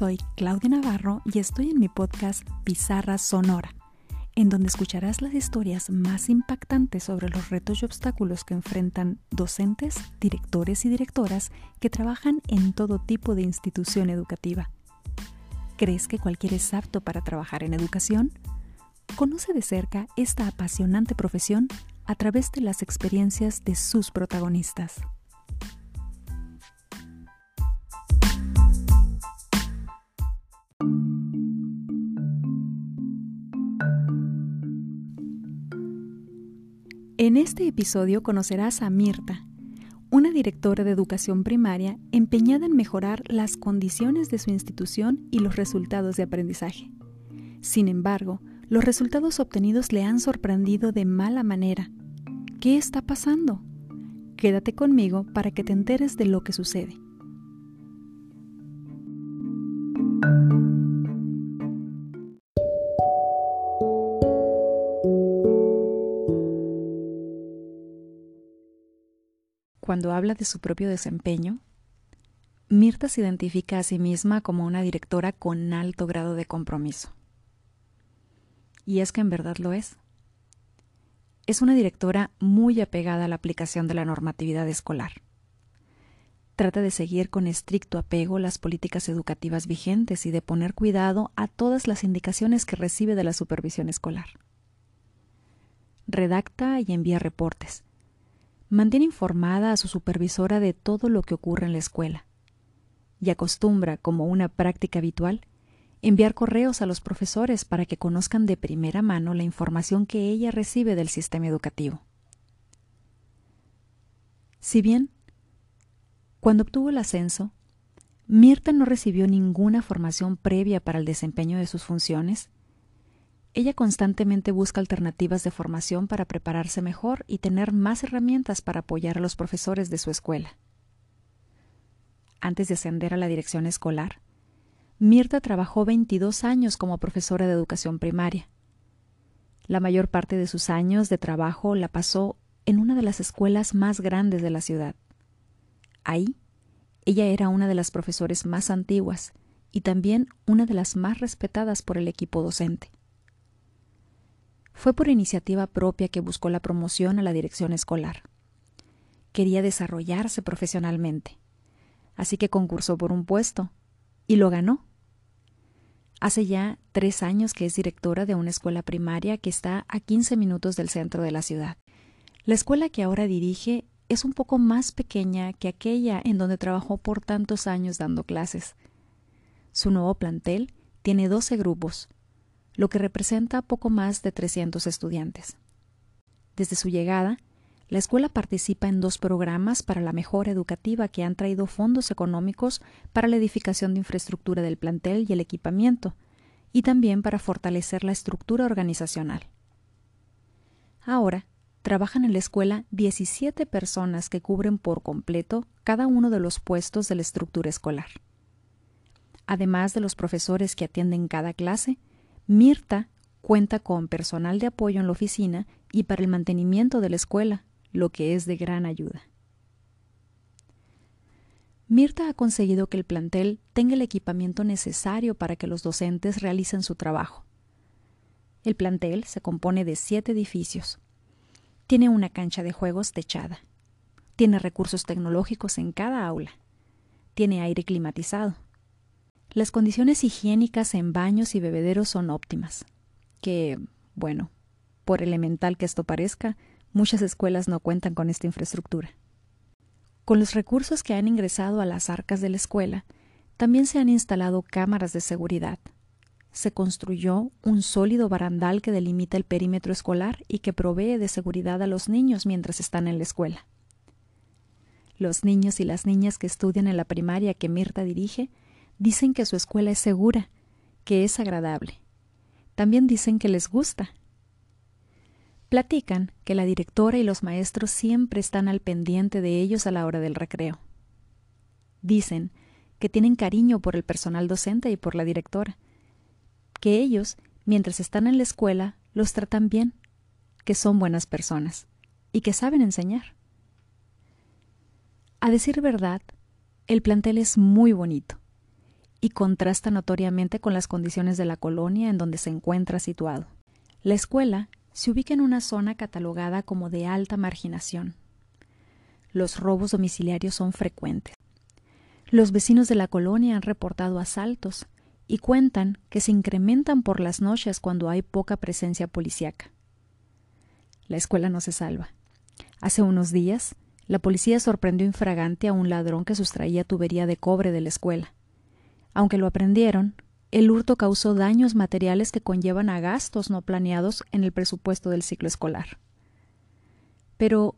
soy Claudia Navarro y estoy en mi podcast Pizarra Sonora, en donde escucharás las historias más impactantes sobre los retos y obstáculos que enfrentan docentes, directores y directoras que trabajan en todo tipo de institución educativa. ¿Crees que cualquiera es apto para trabajar en educación? Conoce de cerca esta apasionante profesión a través de las experiencias de sus protagonistas. En este episodio conocerás a Mirta, una directora de educación primaria empeñada en mejorar las condiciones de su institución y los resultados de aprendizaje. Sin embargo, los resultados obtenidos le han sorprendido de mala manera. ¿Qué está pasando? Quédate conmigo para que te enteres de lo que sucede. Cuando habla de su propio desempeño, Mirta se identifica a sí misma como una directora con alto grado de compromiso. Y es que en verdad lo es. Es una directora muy apegada a la aplicación de la normatividad escolar. Trata de seguir con estricto apego las políticas educativas vigentes y de poner cuidado a todas las indicaciones que recibe de la supervisión escolar. Redacta y envía reportes, mantiene informada a su supervisora de todo lo que ocurre en la escuela y acostumbra, como una práctica habitual, enviar correos a los profesores para que conozcan de primera mano la información que ella recibe del sistema educativo. Si bien, cuando obtuvo el ascenso, Mirta no recibió ninguna formación previa para el desempeño de sus funciones, ella constantemente busca alternativas de formación para prepararse mejor y tener más herramientas para apoyar a los profesores de su escuela. Antes de ascender a la dirección escolar, Mirta trabajó 22 años como profesora de educación primaria. La mayor parte de sus años de trabajo la pasó en una de las escuelas más grandes de la ciudad. Ahí, ella era una de las profesores más antiguas y también una de las más respetadas por el equipo docente. Fue por iniciativa propia que buscó la promoción a la dirección escolar. Quería desarrollarse profesionalmente, así que concursó por un puesto y lo ganó. Hace ya tres años que es directora de una escuela primaria que está a 15 minutos del centro de la ciudad. La escuela que ahora dirige es un poco más pequeña que aquella en donde trabajó por tantos años dando clases. Su nuevo plantel tiene 12 grupos, lo que representa poco más de 300 estudiantes. Desde su llegada, la escuela participa en dos programas para la mejora educativa que han traído fondos económicos para la edificación de infraestructura del plantel y el equipamiento, y también para fortalecer la estructura organizacional. Ahora, trabajan en la escuela 17 personas que cubren por completo cada uno de los puestos de la estructura escolar. Además de los profesores que atienden cada clase, Mirta cuenta con personal de apoyo en la oficina y para el mantenimiento de la escuela, lo que es de gran ayuda. Mirta ha conseguido que el plantel tenga el equipamiento necesario para que los docentes realicen su trabajo. El plantel se compone de siete edificios. Tiene una cancha de juegos techada. Tiene recursos tecnológicos en cada aula. Tiene aire climatizado las condiciones higiénicas en baños y bebederos son óptimas, que, bueno, por elemental que esto parezca, muchas escuelas no cuentan con esta infraestructura. Con los recursos que han ingresado a las arcas de la escuela, también se han instalado cámaras de seguridad. Se construyó un sólido barandal que delimita el perímetro escolar y que provee de seguridad a los niños mientras están en la escuela. Los niños y las niñas que estudian en la primaria que Mirta dirige Dicen que su escuela es segura, que es agradable. También dicen que les gusta. Platican que la directora y los maestros siempre están al pendiente de ellos a la hora del recreo. Dicen que tienen cariño por el personal docente y por la directora, que ellos, mientras están en la escuela, los tratan bien, que son buenas personas y que saben enseñar. A decir verdad, el plantel es muy bonito y contrasta notoriamente con las condiciones de la colonia en donde se encuentra situado. La escuela se ubica en una zona catalogada como de alta marginación. Los robos domiciliarios son frecuentes. Los vecinos de la colonia han reportado asaltos y cuentan que se incrementan por las noches cuando hay poca presencia policíaca. La escuela no se salva. Hace unos días, la policía sorprendió infragante a un ladrón que sustraía tubería de cobre de la escuela. Aunque lo aprendieron, el hurto causó daños materiales que conllevan a gastos no planeados en el presupuesto del ciclo escolar. Pero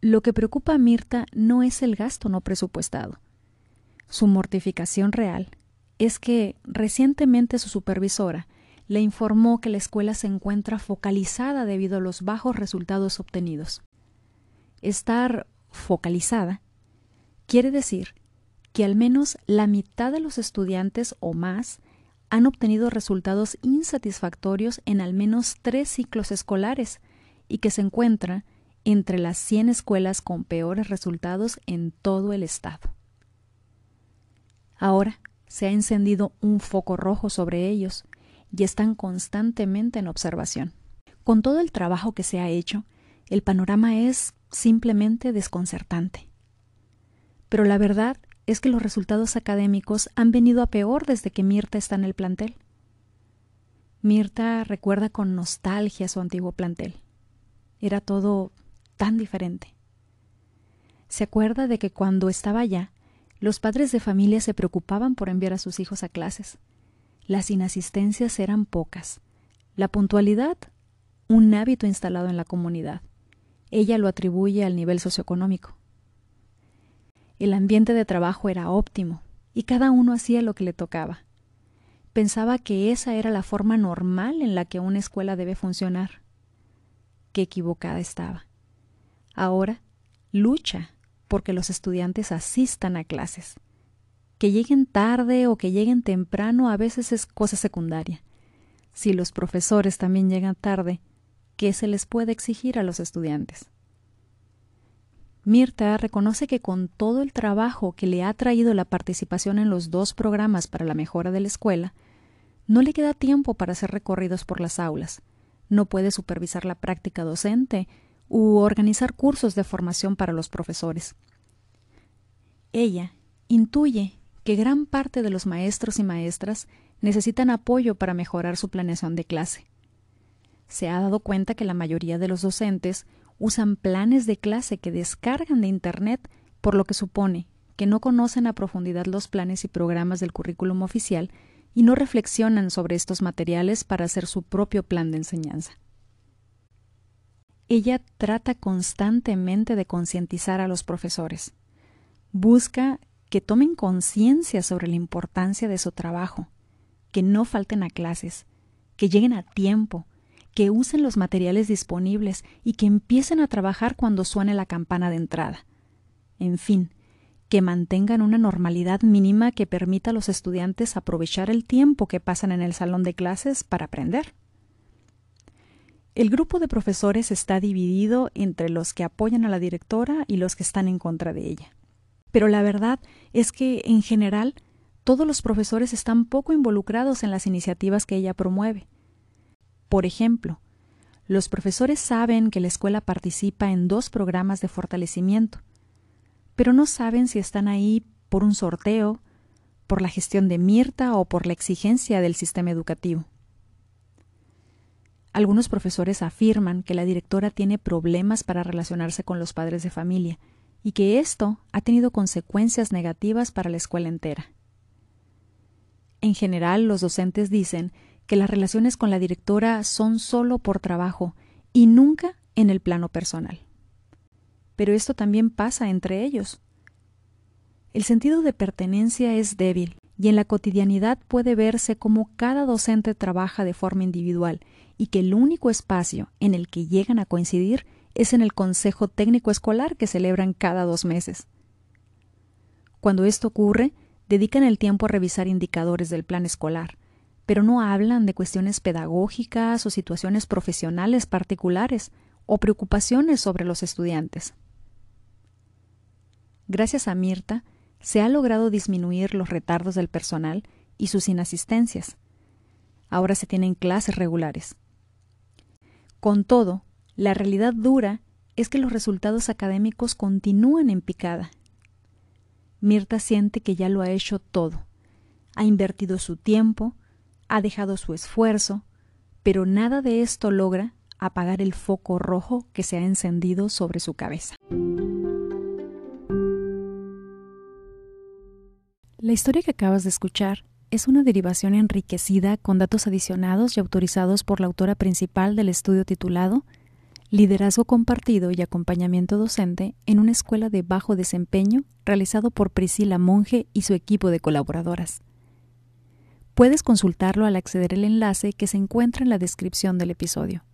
lo que preocupa a Mirta no es el gasto no presupuestado. Su mortificación real es que recientemente su supervisora le informó que la escuela se encuentra focalizada debido a los bajos resultados obtenidos. Estar focalizada quiere decir que al menos la mitad de los estudiantes o más han obtenido resultados insatisfactorios en al menos tres ciclos escolares y que se encuentra entre las 100 escuelas con peores resultados en todo el estado. Ahora se ha encendido un foco rojo sobre ellos y están constantemente en observación. Con todo el trabajo que se ha hecho, el panorama es simplemente desconcertante. Pero la verdad es que los resultados académicos han venido a peor desde que Mirta está en el plantel. Mirta recuerda con nostalgia su antiguo plantel. Era todo tan diferente. Se acuerda de que cuando estaba allá, los padres de familia se preocupaban por enviar a sus hijos a clases. Las inasistencias eran pocas. La puntualidad, un hábito instalado en la comunidad. Ella lo atribuye al nivel socioeconómico. El ambiente de trabajo era óptimo y cada uno hacía lo que le tocaba. Pensaba que esa era la forma normal en la que una escuela debe funcionar. Qué equivocada estaba. Ahora lucha porque los estudiantes asistan a clases. Que lleguen tarde o que lleguen temprano a veces es cosa secundaria. Si los profesores también llegan tarde, ¿qué se les puede exigir a los estudiantes? Mirta reconoce que con todo el trabajo que le ha traído la participación en los dos programas para la mejora de la escuela, no le queda tiempo para hacer recorridos por las aulas, no puede supervisar la práctica docente u organizar cursos de formación para los profesores. Ella intuye que gran parte de los maestros y maestras necesitan apoyo para mejorar su planeación de clase. Se ha dado cuenta que la mayoría de los docentes usan planes de clase que descargan de Internet, por lo que supone que no conocen a profundidad los planes y programas del currículum oficial y no reflexionan sobre estos materiales para hacer su propio plan de enseñanza. Ella trata constantemente de concientizar a los profesores. Busca que tomen conciencia sobre la importancia de su trabajo, que no falten a clases, que lleguen a tiempo, que usen los materiales disponibles y que empiecen a trabajar cuando suene la campana de entrada. En fin, que mantengan una normalidad mínima que permita a los estudiantes aprovechar el tiempo que pasan en el salón de clases para aprender. El grupo de profesores está dividido entre los que apoyan a la directora y los que están en contra de ella. Pero la verdad es que, en general, todos los profesores están poco involucrados en las iniciativas que ella promueve. Por ejemplo, los profesores saben que la escuela participa en dos programas de fortalecimiento, pero no saben si están ahí por un sorteo, por la gestión de Mirta o por la exigencia del sistema educativo. Algunos profesores afirman que la directora tiene problemas para relacionarse con los padres de familia y que esto ha tenido consecuencias negativas para la escuela entera. En general, los docentes dicen que las relaciones con la directora son solo por trabajo y nunca en el plano personal. Pero esto también pasa entre ellos. El sentido de pertenencia es débil y en la cotidianidad puede verse como cada docente trabaja de forma individual y que el único espacio en el que llegan a coincidir es en el Consejo Técnico Escolar que celebran cada dos meses. Cuando esto ocurre, dedican el tiempo a revisar indicadores del plan escolar, pero no hablan de cuestiones pedagógicas o situaciones profesionales particulares o preocupaciones sobre los estudiantes. Gracias a Mirta, se ha logrado disminuir los retardos del personal y sus inasistencias. Ahora se tienen clases regulares. Con todo, la realidad dura es que los resultados académicos continúan en picada. Mirta siente que ya lo ha hecho todo. Ha invertido su tiempo, ha dejado su esfuerzo, pero nada de esto logra apagar el foco rojo que se ha encendido sobre su cabeza. La historia que acabas de escuchar es una derivación enriquecida con datos adicionados y autorizados por la autora principal del estudio titulado Liderazgo compartido y acompañamiento docente en una escuela de bajo desempeño realizado por Priscila Monge y su equipo de colaboradoras. Puedes consultarlo al acceder al enlace que se encuentra en la descripción del episodio.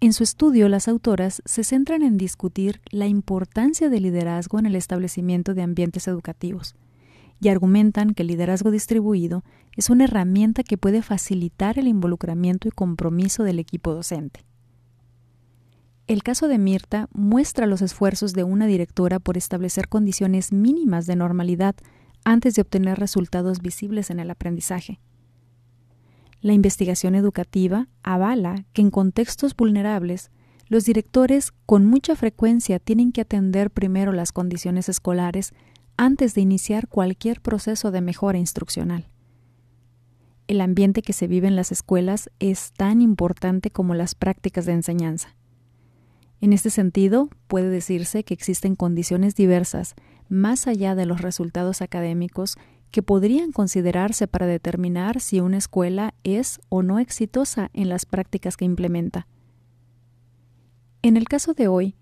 En su estudio, las autoras se centran en discutir la importancia del liderazgo en el establecimiento de ambientes educativos y argumentan que el liderazgo distribuido es una herramienta que puede facilitar el involucramiento y compromiso del equipo docente. El caso de Mirta muestra los esfuerzos de una directora por establecer condiciones mínimas de normalidad antes de obtener resultados visibles en el aprendizaje. La investigación educativa avala que en contextos vulnerables, los directores con mucha frecuencia tienen que atender primero las condiciones escolares antes de iniciar cualquier proceso de mejora instruccional. El ambiente que se vive en las escuelas es tan importante como las prácticas de enseñanza. En este sentido, puede decirse que existen condiciones diversas más allá de los resultados académicos que podrían considerarse para determinar si una escuela es o no exitosa en las prácticas que implementa. En el caso de hoy,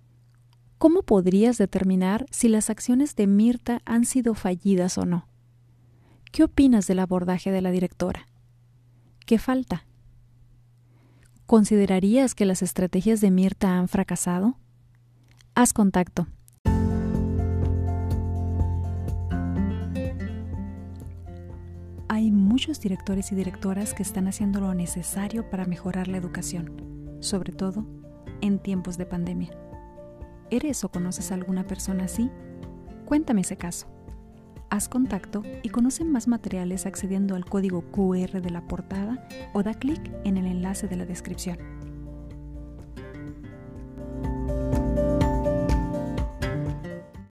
¿cómo podrías determinar si las acciones de Mirta han sido fallidas o no? ¿Qué opinas del abordaje de la directora? ¿Qué falta? ¿Considerarías que las estrategias de Mirta han fracasado? Haz contacto muchos directores y directoras que están haciendo lo necesario para mejorar la educación, sobre todo en tiempos de pandemia. ¿Eres o conoces a alguna persona así? Cuéntame ese caso. Haz contacto y conoce más materiales accediendo al código QR de la portada o da clic en el enlace de la descripción.